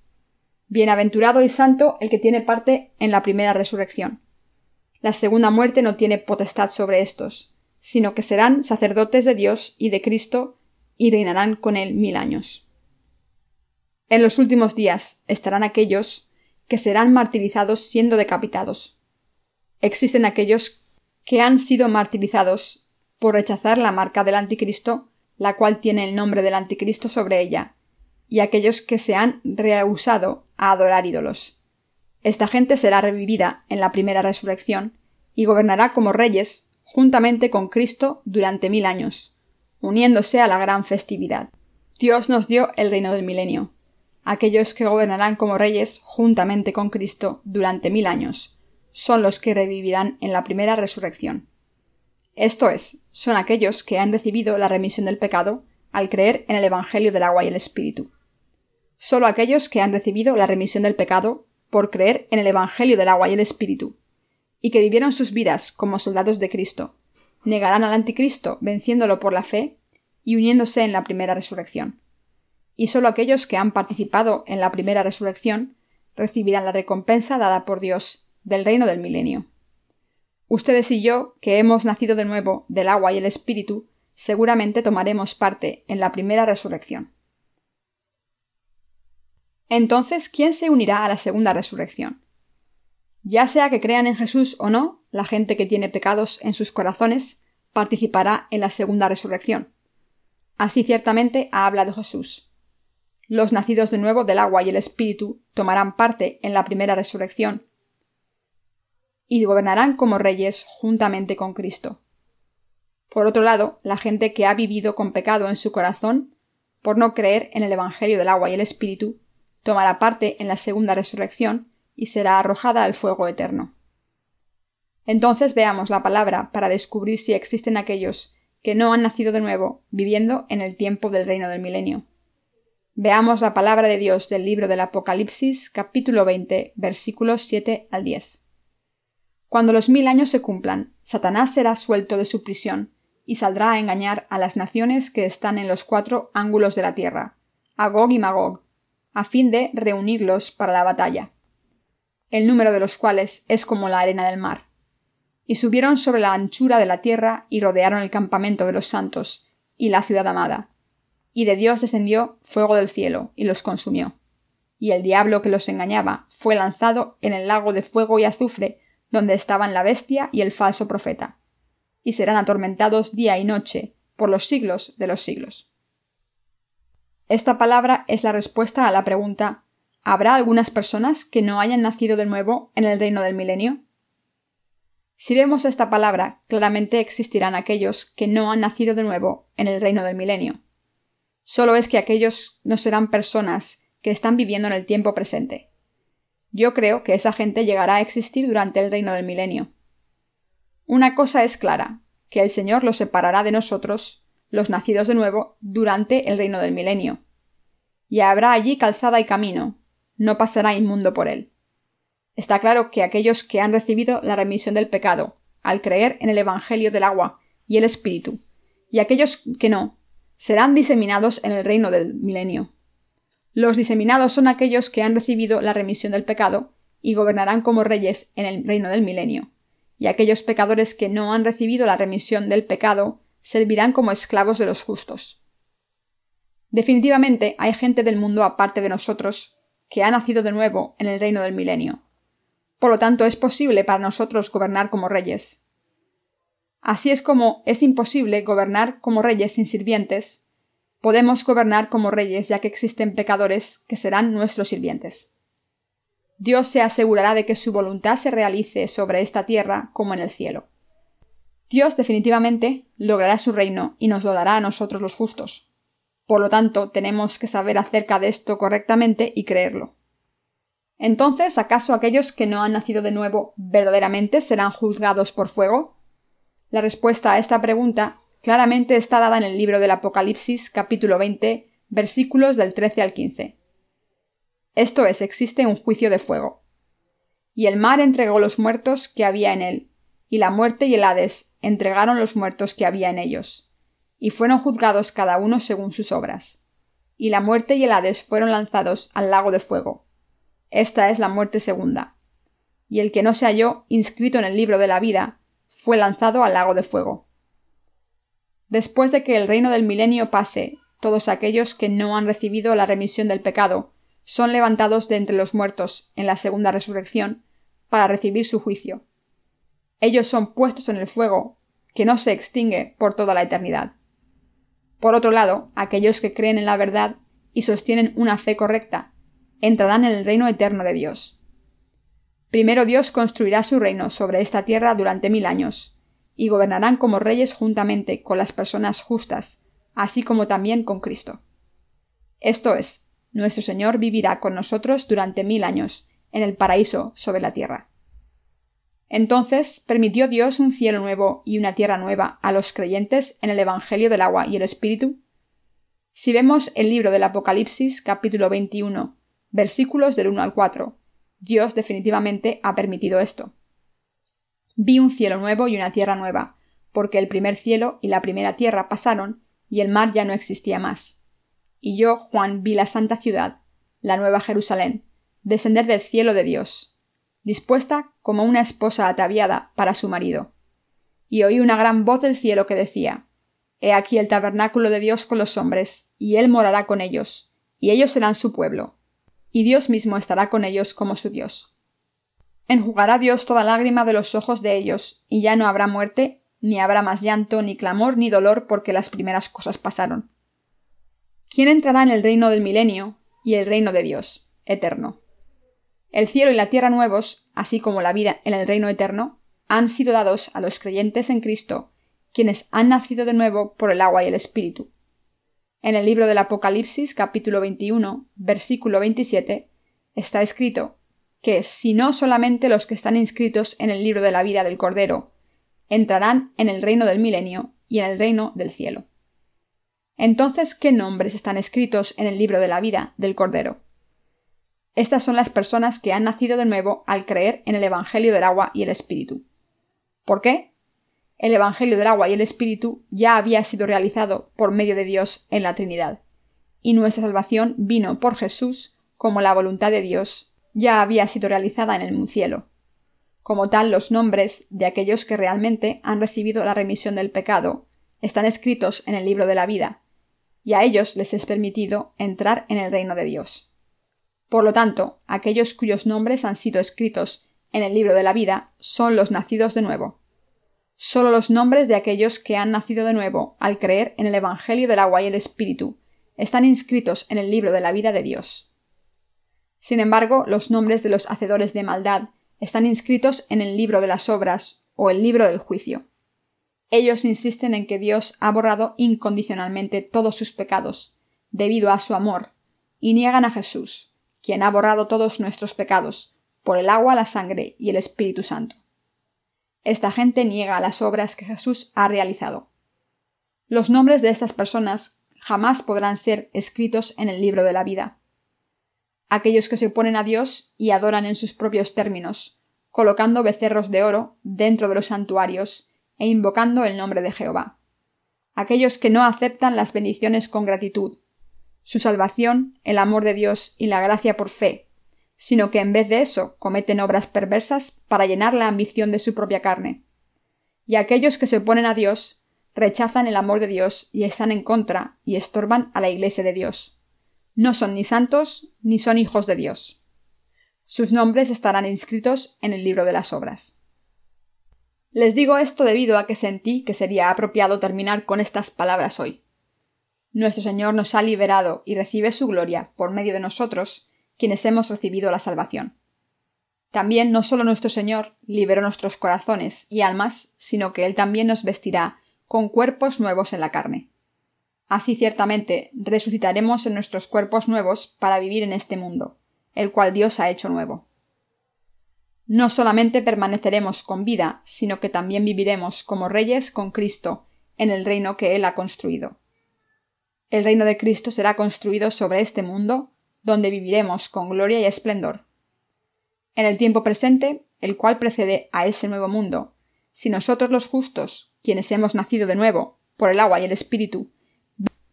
Bienaventurado y santo el que tiene parte en la primera resurrección. La segunda muerte no tiene potestad sobre estos, sino que serán sacerdotes de Dios y de Cristo y reinarán con él mil años. En los últimos días estarán aquellos que serán martirizados siendo decapitados existen aquellos que han sido martirizados por rechazar la marca del anticristo, la cual tiene el nombre del anticristo sobre ella, y aquellos que se han rehusado a adorar ídolos. Esta gente será revivida en la primera resurrección y gobernará como reyes juntamente con Cristo durante mil años, uniéndose a la gran festividad. Dios nos dio el reino del milenio, aquellos que gobernarán como reyes juntamente con Cristo durante mil años, son los que revivirán en la primera resurrección. Esto es, son aquellos que han recibido la remisión del pecado al creer en el Evangelio del agua y el Espíritu. Solo aquellos que han recibido la remisión del pecado por creer en el Evangelio del agua y el Espíritu, y que vivieron sus vidas como soldados de Cristo, negarán al anticristo venciéndolo por la fe y uniéndose en la primera resurrección. Y solo aquellos que han participado en la primera resurrección recibirán la recompensa dada por Dios del reino del milenio. Ustedes y yo, que hemos nacido de nuevo del agua y el espíritu, seguramente tomaremos parte en la primera resurrección. Entonces, ¿quién se unirá a la segunda resurrección? Ya sea que crean en Jesús o no, la gente que tiene pecados en sus corazones participará en la segunda resurrección. Así ciertamente ha hablado Jesús. Los nacidos de nuevo del agua y el Espíritu tomarán parte en la primera resurrección y gobernarán como reyes juntamente con Cristo. Por otro lado, la gente que ha vivido con pecado en su corazón, por no creer en el Evangelio del agua y el Espíritu, tomará parte en la segunda resurrección y será arrojada al fuego eterno. Entonces veamos la palabra para descubrir si existen aquellos que no han nacido de nuevo viviendo en el tiempo del reino del milenio. Veamos la palabra de Dios del libro del Apocalipsis capítulo 20 versículos 7 al 10. Cuando los mil años se cumplan, Satanás será suelto de su prisión y saldrá a engañar a las naciones que están en los cuatro ángulos de la tierra, a Gog y Magog, a fin de reunirlos para la batalla, el número de los cuales es como la arena del mar. Y subieron sobre la anchura de la tierra y rodearon el campamento de los santos y la ciudad amada. Y de Dios descendió fuego del cielo y los consumió. Y el diablo que los engañaba fue lanzado en el lago de fuego y azufre, donde estaban la bestia y el falso profeta, y serán atormentados día y noche por los siglos de los siglos. Esta palabra es la respuesta a la pregunta ¿Habrá algunas personas que no hayan nacido de nuevo en el reino del milenio? Si vemos esta palabra, claramente existirán aquellos que no han nacido de nuevo en el reino del milenio. Solo es que aquellos no serán personas que están viviendo en el tiempo presente. Yo creo que esa gente llegará a existir durante el reino del milenio. Una cosa es clara, que el Señor los separará de nosotros los nacidos de nuevo durante el reino del milenio. Y habrá allí calzada y camino, no pasará inmundo por él. Está claro que aquellos que han recibido la remisión del pecado, al creer en el Evangelio del agua y el Espíritu, y aquellos que no, serán diseminados en el reino del milenio. Los diseminados son aquellos que han recibido la remisión del pecado y gobernarán como reyes en el reino del milenio, y aquellos pecadores que no han recibido la remisión del pecado servirán como esclavos de los justos. Definitivamente hay gente del mundo aparte de nosotros que ha nacido de nuevo en el reino del milenio. Por lo tanto, es posible para nosotros gobernar como reyes. Así es como es imposible gobernar como reyes sin sirvientes, podemos gobernar como reyes ya que existen pecadores que serán nuestros sirvientes. Dios se asegurará de que su voluntad se realice sobre esta tierra como en el cielo. Dios definitivamente logrará su reino y nos lo dará a nosotros los justos. Por lo tanto, tenemos que saber acerca de esto correctamente y creerlo. Entonces, ¿acaso aquellos que no han nacido de nuevo verdaderamente serán juzgados por fuego? La respuesta a esta pregunta claramente está dada en el libro del Apocalipsis capítulo 20 versículos del 13 al 15. Esto es, existe un juicio de fuego. Y el mar entregó los muertos que había en él, y la muerte y el Hades entregaron los muertos que había en ellos, y fueron juzgados cada uno según sus obras. Y la muerte y el Hades fueron lanzados al lago de fuego. Esta es la muerte segunda. Y el que no se halló inscrito en el libro de la vida fue lanzado al lago de fuego. Después de que el reino del milenio pase, todos aquellos que no han recibido la remisión del pecado son levantados de entre los muertos en la segunda resurrección para recibir su juicio ellos son puestos en el fuego, que no se extingue por toda la eternidad. Por otro lado, aquellos que creen en la verdad y sostienen una fe correcta, entrarán en el reino eterno de Dios. Primero Dios construirá su reino sobre esta tierra durante mil años, y gobernarán como reyes juntamente con las personas justas, así como también con Cristo. Esto es, nuestro Señor vivirá con nosotros durante mil años, en el paraíso sobre la tierra. Entonces permitió Dios un cielo nuevo y una tierra nueva a los creyentes en el Evangelio del agua y el Espíritu. Si vemos el libro del Apocalipsis capítulo 21, versículos del 1 al 4, Dios definitivamente ha permitido esto. Vi un cielo nuevo y una tierra nueva, porque el primer cielo y la primera tierra pasaron, y el mar ya no existía más. Y yo, Juan, vi la santa ciudad, la nueva Jerusalén, descender del cielo de Dios, dispuesta como una esposa ataviada para su marido. Y oí una gran voz del cielo que decía He aquí el tabernáculo de Dios con los hombres, y él morará con ellos, y ellos serán su pueblo, y Dios mismo estará con ellos como su Dios. Enjugará Dios toda lágrima de los ojos de ellos, y ya no habrá muerte, ni habrá más llanto, ni clamor, ni dolor, porque las primeras cosas pasaron. ¿Quién entrará en el reino del milenio y el reino de Dios, eterno? El cielo y la tierra nuevos, así como la vida en el reino eterno, han sido dados a los creyentes en Cristo, quienes han nacido de nuevo por el agua y el Espíritu. En el libro del Apocalipsis capítulo 21, versículo 27, está escrito que si no solamente los que están inscritos en el libro de la vida del Cordero entrarán en el reino del milenio y en el reino del cielo. Entonces, ¿qué nombres están escritos en el libro de la vida del Cordero? Estas son las personas que han nacido de nuevo al creer en el Evangelio del agua y el Espíritu. ¿Por qué? El Evangelio del agua y el Espíritu ya había sido realizado por medio de Dios en la Trinidad, y nuestra salvación vino por Jesús como la voluntad de Dios ya había sido realizada en el cielo. Como tal, los nombres de aquellos que realmente han recibido la remisión del pecado están escritos en el libro de la vida, y a ellos les es permitido entrar en el reino de Dios. Por lo tanto, aquellos cuyos nombres han sido escritos en el libro de la vida son los nacidos de nuevo. Solo los nombres de aquellos que han nacido de nuevo al creer en el Evangelio del agua y el Espíritu están inscritos en el libro de la vida de Dios. Sin embargo, los nombres de los hacedores de maldad están inscritos en el libro de las obras o el libro del juicio. Ellos insisten en que Dios ha borrado incondicionalmente todos sus pecados, debido a su amor, y niegan a Jesús, quien ha borrado todos nuestros pecados, por el agua, la sangre y el Espíritu Santo. Esta gente niega las obras que Jesús ha realizado. Los nombres de estas personas jamás podrán ser escritos en el libro de la vida aquellos que se oponen a Dios y adoran en sus propios términos, colocando becerros de oro dentro de los santuarios e invocando el nombre de Jehová. Aquellos que no aceptan las bendiciones con gratitud, su salvación, el amor de Dios y la gracia por fe, sino que en vez de eso cometen obras perversas para llenar la ambición de su propia carne. Y aquellos que se oponen a Dios rechazan el amor de Dios y están en contra y estorban a la Iglesia de Dios no son ni santos ni son hijos de Dios. Sus nombres estarán inscritos en el libro de las obras. Les digo esto debido a que sentí que sería apropiado terminar con estas palabras hoy. Nuestro Señor nos ha liberado y recibe su gloria por medio de nosotros, quienes hemos recibido la salvación. También no solo nuestro Señor liberó nuestros corazones y almas, sino que Él también nos vestirá con cuerpos nuevos en la carne. Así ciertamente resucitaremos en nuestros cuerpos nuevos para vivir en este mundo, el cual Dios ha hecho nuevo. No solamente permaneceremos con vida, sino que también viviremos como reyes con Cristo en el reino que Él ha construido. El reino de Cristo será construido sobre este mundo, donde viviremos con gloria y esplendor. En el tiempo presente, el cual precede a ese nuevo mundo, si nosotros los justos, quienes hemos nacido de nuevo, por el agua y el Espíritu,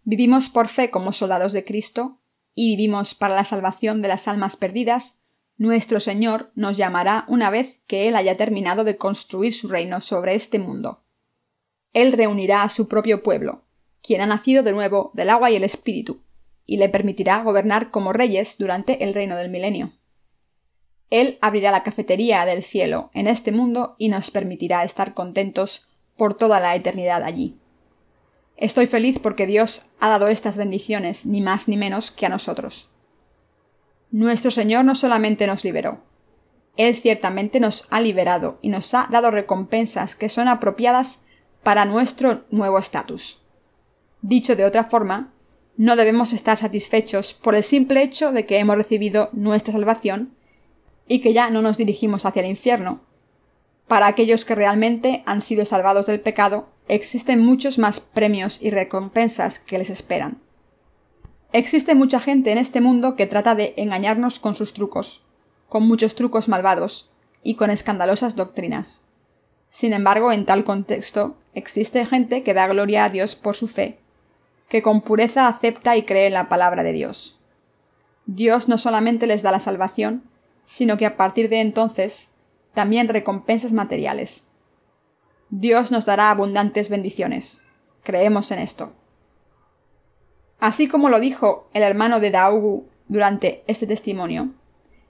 Vivimos por fe como soldados de Cristo y vivimos para la salvación de las almas perdidas, nuestro Señor nos llamará una vez que Él haya terminado de construir su reino sobre este mundo. Él reunirá a su propio pueblo, quien ha nacido de nuevo del agua y el espíritu, y le permitirá gobernar como reyes durante el reino del milenio. Él abrirá la cafetería del cielo en este mundo y nos permitirá estar contentos por toda la eternidad allí. Estoy feliz porque Dios ha dado estas bendiciones, ni más ni menos que a nosotros. Nuestro Señor no solamente nos liberó, Él ciertamente nos ha liberado y nos ha dado recompensas que son apropiadas para nuestro nuevo estatus. Dicho de otra forma, no debemos estar satisfechos por el simple hecho de que hemos recibido nuestra salvación y que ya no nos dirigimos hacia el infierno. Para aquellos que realmente han sido salvados del pecado, existen muchos más premios y recompensas que les esperan. Existe mucha gente en este mundo que trata de engañarnos con sus trucos, con muchos trucos malvados y con escandalosas doctrinas. Sin embargo, en tal contexto, existe gente que da gloria a Dios por su fe, que con pureza acepta y cree en la palabra de Dios. Dios no solamente les da la salvación, sino que a partir de entonces también recompensas materiales. Dios nos dará abundantes bendiciones. Creemos en esto. Así como lo dijo el hermano de Daugu durante este testimonio,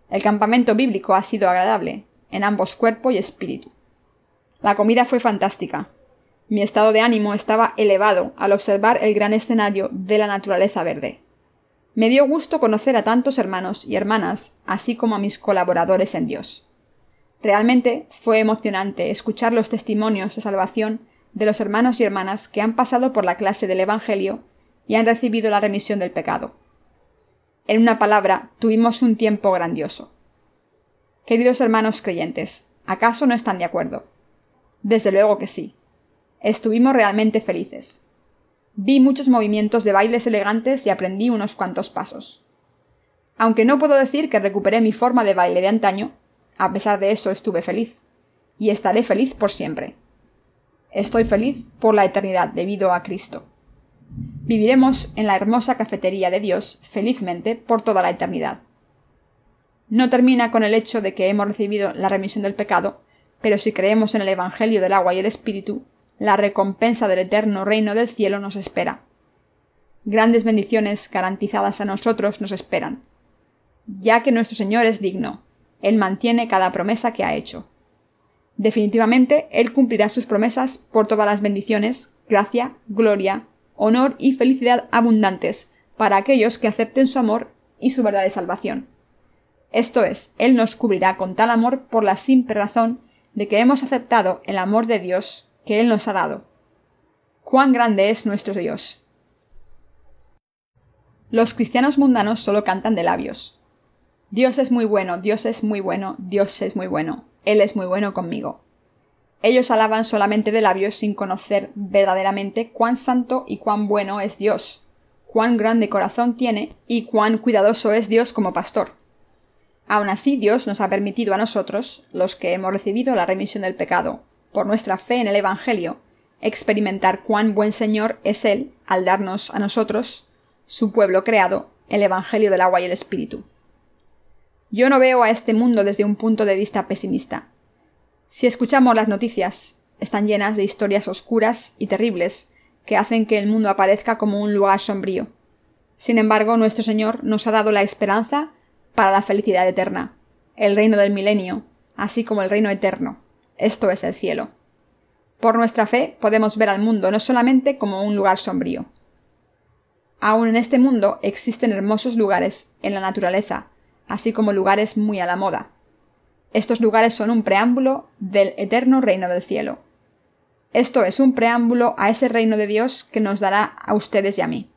el campamento bíblico ha sido agradable, en ambos cuerpo y espíritu. La comida fue fantástica. Mi estado de ánimo estaba elevado al observar el gran escenario de la naturaleza verde. Me dio gusto conocer a tantos hermanos y hermanas, así como a mis colaboradores en Dios. Realmente fue emocionante escuchar los testimonios de salvación de los hermanos y hermanas que han pasado por la clase del Evangelio y han recibido la remisión del pecado. En una palabra, tuvimos un tiempo grandioso. Queridos hermanos creyentes, ¿acaso no están de acuerdo? Desde luego que sí. Estuvimos realmente felices. Vi muchos movimientos de bailes elegantes y aprendí unos cuantos pasos. Aunque no puedo decir que recuperé mi forma de baile de antaño, a pesar de eso estuve feliz. Y estaré feliz por siempre. Estoy feliz por la eternidad debido a Cristo. Viviremos en la hermosa cafetería de Dios felizmente por toda la eternidad. No termina con el hecho de que hemos recibido la remisión del pecado, pero si creemos en el Evangelio del agua y el Espíritu, la recompensa del eterno reino del cielo nos espera. Grandes bendiciones garantizadas a nosotros nos esperan, ya que nuestro Señor es digno, Él mantiene cada promesa que ha hecho. Definitivamente, Él cumplirá sus promesas por todas las bendiciones, gracia, gloria, honor y felicidad abundantes para aquellos que acepten su amor y su verdad de salvación. Esto es, Él nos cubrirá con tal amor por la simple razón de que hemos aceptado el amor de Dios que Él nos ha dado. ¡Cuán grande es nuestro Dios! Los cristianos mundanos solo cantan de labios. Dios es muy bueno, Dios es muy bueno, Dios es muy bueno. Él es muy bueno conmigo. Ellos alaban solamente de labios sin conocer verdaderamente cuán santo y cuán bueno es Dios, cuán grande corazón tiene y cuán cuidadoso es Dios como pastor. Aun así, Dios nos ha permitido a nosotros, los que hemos recibido la remisión del pecado, por nuestra fe en el Evangelio, experimentar cuán buen Señor es Él al darnos a nosotros, su pueblo creado, el Evangelio del agua y el Espíritu. Yo no veo a este mundo desde un punto de vista pesimista. Si escuchamos las noticias, están llenas de historias oscuras y terribles que hacen que el mundo aparezca como un lugar sombrío. Sin embargo, nuestro Señor nos ha dado la esperanza para la felicidad eterna, el reino del milenio, así como el reino eterno. Esto es el cielo. Por nuestra fe podemos ver al mundo no solamente como un lugar sombrío. Aún en este mundo existen hermosos lugares en la naturaleza así como lugares muy a la moda. Estos lugares son un preámbulo del eterno reino del cielo. Esto es un preámbulo a ese reino de Dios que nos dará a ustedes y a mí.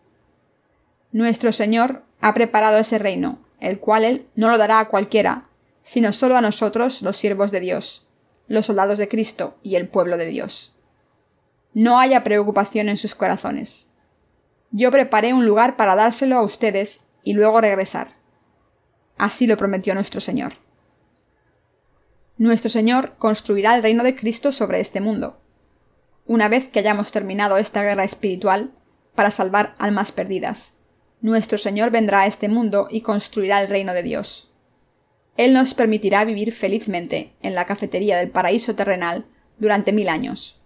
Nuestro Señor ha preparado ese reino, el cual Él no lo dará a cualquiera, sino solo a nosotros, los siervos de Dios, los soldados de Cristo y el pueblo de Dios. No haya preocupación en sus corazones. Yo preparé un lugar para dárselo a ustedes y luego regresar. Así lo prometió nuestro Señor. Nuestro Señor construirá el reino de Cristo sobre este mundo. Una vez que hayamos terminado esta guerra espiritual, para salvar almas perdidas, nuestro Señor vendrá a este mundo y construirá el reino de Dios. Él nos permitirá vivir felizmente en la cafetería del paraíso terrenal durante mil años.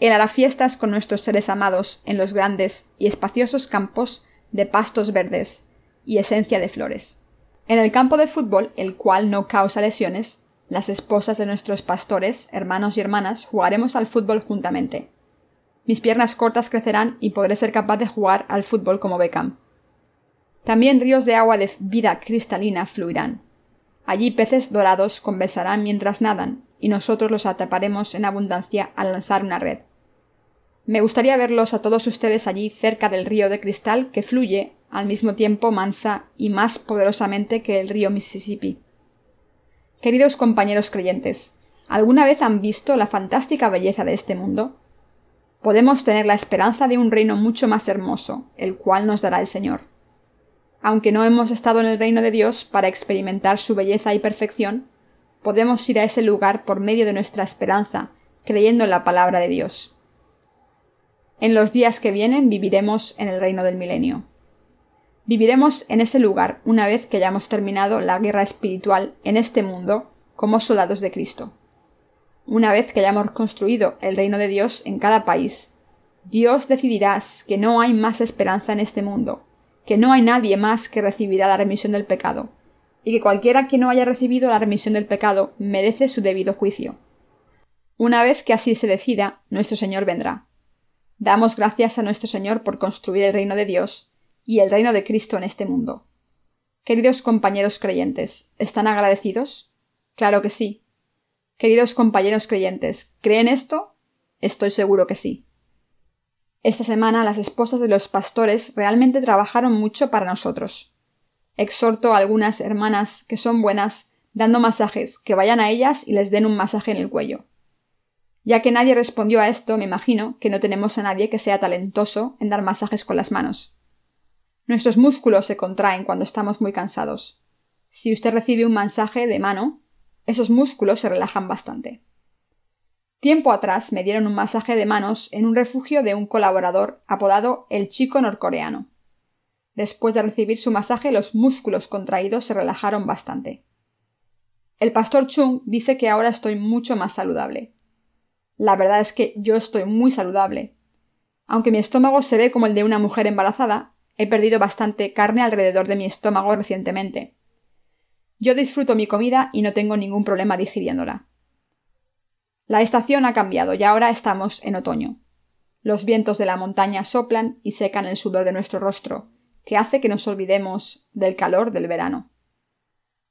Él hará fiestas con nuestros seres amados en los grandes y espaciosos campos de pastos verdes y esencia de flores. En el campo de fútbol, el cual no causa lesiones, las esposas de nuestros pastores, hermanos y hermanas, jugaremos al fútbol juntamente. Mis piernas cortas crecerán y podré ser capaz de jugar al fútbol como Beckham. También ríos de agua de vida cristalina fluirán. Allí peces dorados conversarán mientras nadan, y nosotros los atraparemos en abundancia al lanzar una red. Me gustaría verlos a todos ustedes allí cerca del río de cristal que fluye al mismo tiempo mansa y más poderosamente que el río Mississippi. Queridos compañeros creyentes, ¿alguna vez han visto la fantástica belleza de este mundo? Podemos tener la esperanza de un reino mucho más hermoso, el cual nos dará el Señor. Aunque no hemos estado en el reino de Dios para experimentar su belleza y perfección, podemos ir a ese lugar por medio de nuestra esperanza, creyendo en la palabra de Dios. En los días que vienen viviremos en el reino del milenio. Viviremos en ese lugar una vez que hayamos terminado la guerra espiritual en este mundo como soldados de Cristo. Una vez que hayamos construido el reino de Dios en cada país, Dios decidirá que no hay más esperanza en este mundo, que no hay nadie más que recibirá la remisión del pecado, y que cualquiera que no haya recibido la remisión del pecado merece su debido juicio. Una vez que así se decida, nuestro Señor vendrá. Damos gracias a nuestro Señor por construir el reino de Dios y el reino de Cristo en este mundo. Queridos compañeros creyentes, ¿están agradecidos? Claro que sí. Queridos compañeros creyentes, ¿creen esto? Estoy seguro que sí. Esta semana las esposas de los pastores realmente trabajaron mucho para nosotros. Exhorto a algunas hermanas que son buenas dando masajes, que vayan a ellas y les den un masaje en el cuello. Ya que nadie respondió a esto, me imagino que no tenemos a nadie que sea talentoso en dar masajes con las manos. Nuestros músculos se contraen cuando estamos muy cansados. Si usted recibe un masaje de mano, esos músculos se relajan bastante. Tiempo atrás me dieron un masaje de manos en un refugio de un colaborador apodado el chico norcoreano. Después de recibir su masaje, los músculos contraídos se relajaron bastante. El pastor Chung dice que ahora estoy mucho más saludable. La verdad es que yo estoy muy saludable. Aunque mi estómago se ve como el de una mujer embarazada, He perdido bastante carne alrededor de mi estómago recientemente. Yo disfruto mi comida y no tengo ningún problema digiriéndola. La estación ha cambiado y ahora estamos en otoño. Los vientos de la montaña soplan y secan el sudor de nuestro rostro, que hace que nos olvidemos del calor del verano.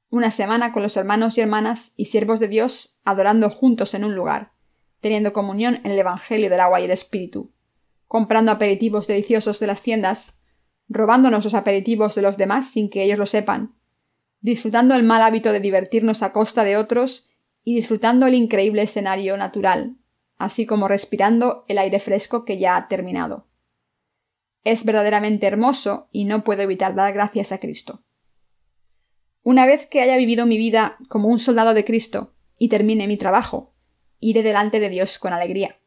Una semana con los hermanos y hermanas y siervos de Dios adorando juntos en un lugar, teniendo comunión en el Evangelio del agua y el Espíritu, comprando aperitivos deliciosos de las tiendas, robándonos los aperitivos de los demás sin que ellos lo sepan, disfrutando el mal hábito de divertirnos a costa de otros y disfrutando el increíble escenario natural, así como respirando el aire fresco que ya ha terminado. Es verdaderamente hermoso y no puedo evitar dar gracias a Cristo. Una vez que haya vivido mi vida como un soldado de Cristo y termine mi trabajo, iré delante de Dios con alegría.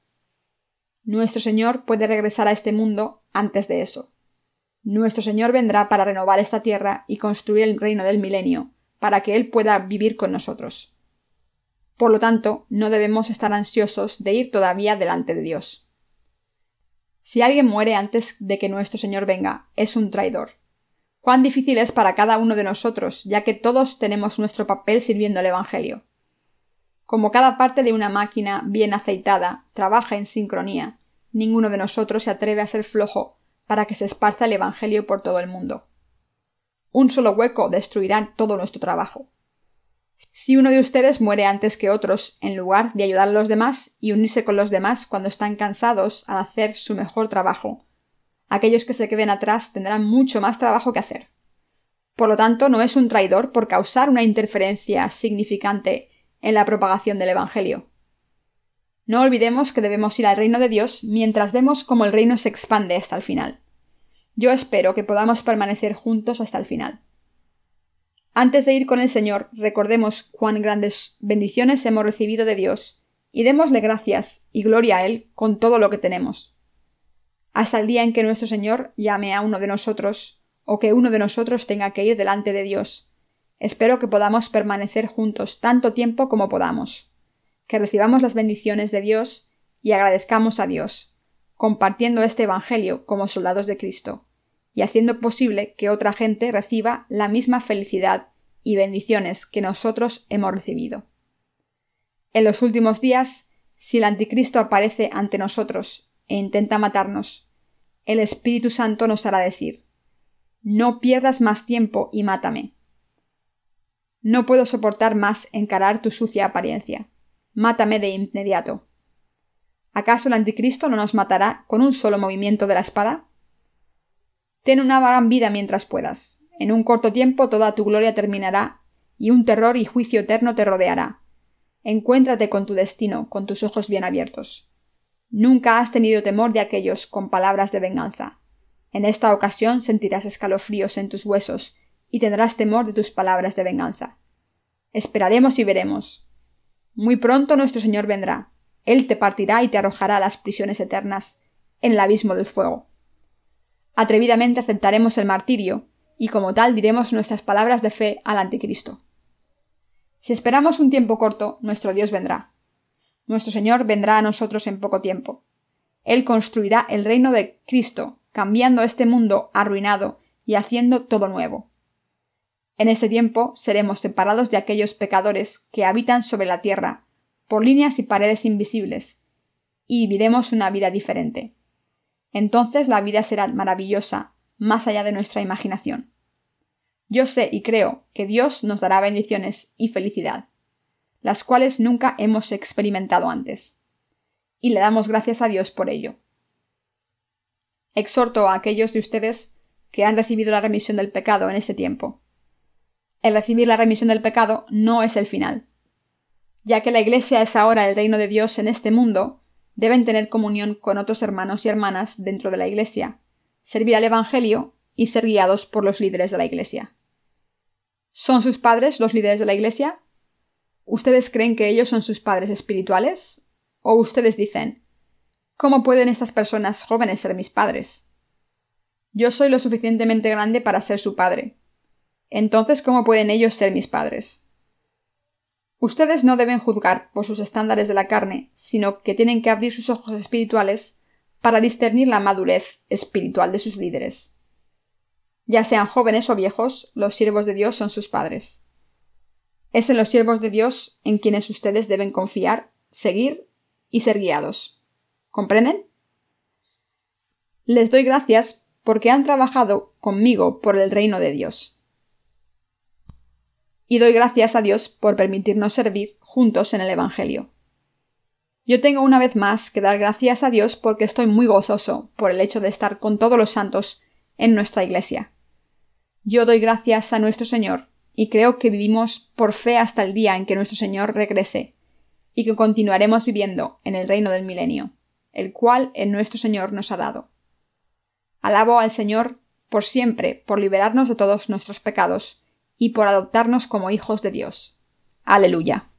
Nuestro Señor puede regresar a este mundo antes de eso. Nuestro Señor vendrá para renovar esta tierra y construir el reino del milenio, para que Él pueda vivir con nosotros. Por lo tanto, no debemos estar ansiosos de ir todavía delante de Dios. Si alguien muere antes de que nuestro Señor venga, es un traidor. Cuán difícil es para cada uno de nosotros, ya que todos tenemos nuestro papel sirviendo el Evangelio. Como cada parte de una máquina bien aceitada trabaja en sincronía, ninguno de nosotros se atreve a ser flojo para que se esparza el Evangelio por todo el mundo. Un solo hueco destruirá todo nuestro trabajo. Si uno de ustedes muere antes que otros, en lugar de ayudar a los demás y unirse con los demás cuando están cansados al hacer su mejor trabajo, aquellos que se queden atrás tendrán mucho más trabajo que hacer. Por lo tanto, no es un traidor por causar una interferencia significante en la propagación del Evangelio. No olvidemos que debemos ir al reino de Dios mientras vemos cómo el reino se expande hasta el final. Yo espero que podamos permanecer juntos hasta el final. Antes de ir con el Señor, recordemos cuán grandes bendiciones hemos recibido de Dios y démosle gracias y gloria a Él con todo lo que tenemos. Hasta el día en que nuestro Señor llame a uno de nosotros o que uno de nosotros tenga que ir delante de Dios. Espero que podamos permanecer juntos tanto tiempo como podamos que recibamos las bendiciones de Dios y agradezcamos a Dios, compartiendo este Evangelio como soldados de Cristo, y haciendo posible que otra gente reciba la misma felicidad y bendiciones que nosotros hemos recibido. En los últimos días, si el anticristo aparece ante nosotros e intenta matarnos, el Espíritu Santo nos hará decir No pierdas más tiempo y mátame. No puedo soportar más encarar tu sucia apariencia. Mátame de inmediato. ¿Acaso el anticristo no nos matará con un solo movimiento de la espada? Ten una gran vida mientras puedas. En un corto tiempo toda tu gloria terminará, y un terror y juicio eterno te rodeará. Encuéntrate con tu destino, con tus ojos bien abiertos. Nunca has tenido temor de aquellos con palabras de venganza. En esta ocasión sentirás escalofríos en tus huesos, y tendrás temor de tus palabras de venganza. Esperaremos y veremos. Muy pronto nuestro Señor vendrá. Él te partirá y te arrojará a las prisiones eternas, en el abismo del fuego. Atrevidamente aceptaremos el martirio, y como tal diremos nuestras palabras de fe al anticristo. Si esperamos un tiempo corto, nuestro Dios vendrá. Nuestro Señor vendrá a nosotros en poco tiempo. Él construirá el reino de Cristo, cambiando este mundo arruinado y haciendo todo nuevo. En ese tiempo seremos separados de aquellos pecadores que habitan sobre la tierra por líneas y paredes invisibles, y viviremos una vida diferente. Entonces la vida será maravillosa, más allá de nuestra imaginación. Yo sé y creo que Dios nos dará bendiciones y felicidad, las cuales nunca hemos experimentado antes. Y le damos gracias a Dios por ello. Exhorto a aquellos de ustedes que han recibido la remisión del pecado en este tiempo. El recibir la remisión del pecado no es el final. Ya que la Iglesia es ahora el reino de Dios en este mundo, deben tener comunión con otros hermanos y hermanas dentro de la Iglesia, servir al Evangelio y ser guiados por los líderes de la Iglesia. ¿Son sus padres los líderes de la Iglesia? ¿Ustedes creen que ellos son sus padres espirituales? ¿O ustedes dicen, ¿cómo pueden estas personas jóvenes ser mis padres? Yo soy lo suficientemente grande para ser su padre. Entonces, ¿cómo pueden ellos ser mis padres? Ustedes no deben juzgar por sus estándares de la carne, sino que tienen que abrir sus ojos espirituales para discernir la madurez espiritual de sus líderes. Ya sean jóvenes o viejos, los siervos de Dios son sus padres. Es en los siervos de Dios en quienes ustedes deben confiar, seguir y ser guiados. ¿Comprenden? Les doy gracias porque han trabajado conmigo por el reino de Dios. Y doy gracias a Dios por permitirnos servir juntos en el Evangelio. Yo tengo una vez más que dar gracias a Dios porque estoy muy gozoso por el hecho de estar con todos los santos en nuestra Iglesia. Yo doy gracias a nuestro Señor y creo que vivimos por fe hasta el día en que nuestro Señor regrese y que continuaremos viviendo en el reino del milenio, el cual el nuestro Señor nos ha dado. Alabo al Señor por siempre, por liberarnos de todos nuestros pecados y por adoptarnos como hijos de Dios. Aleluya.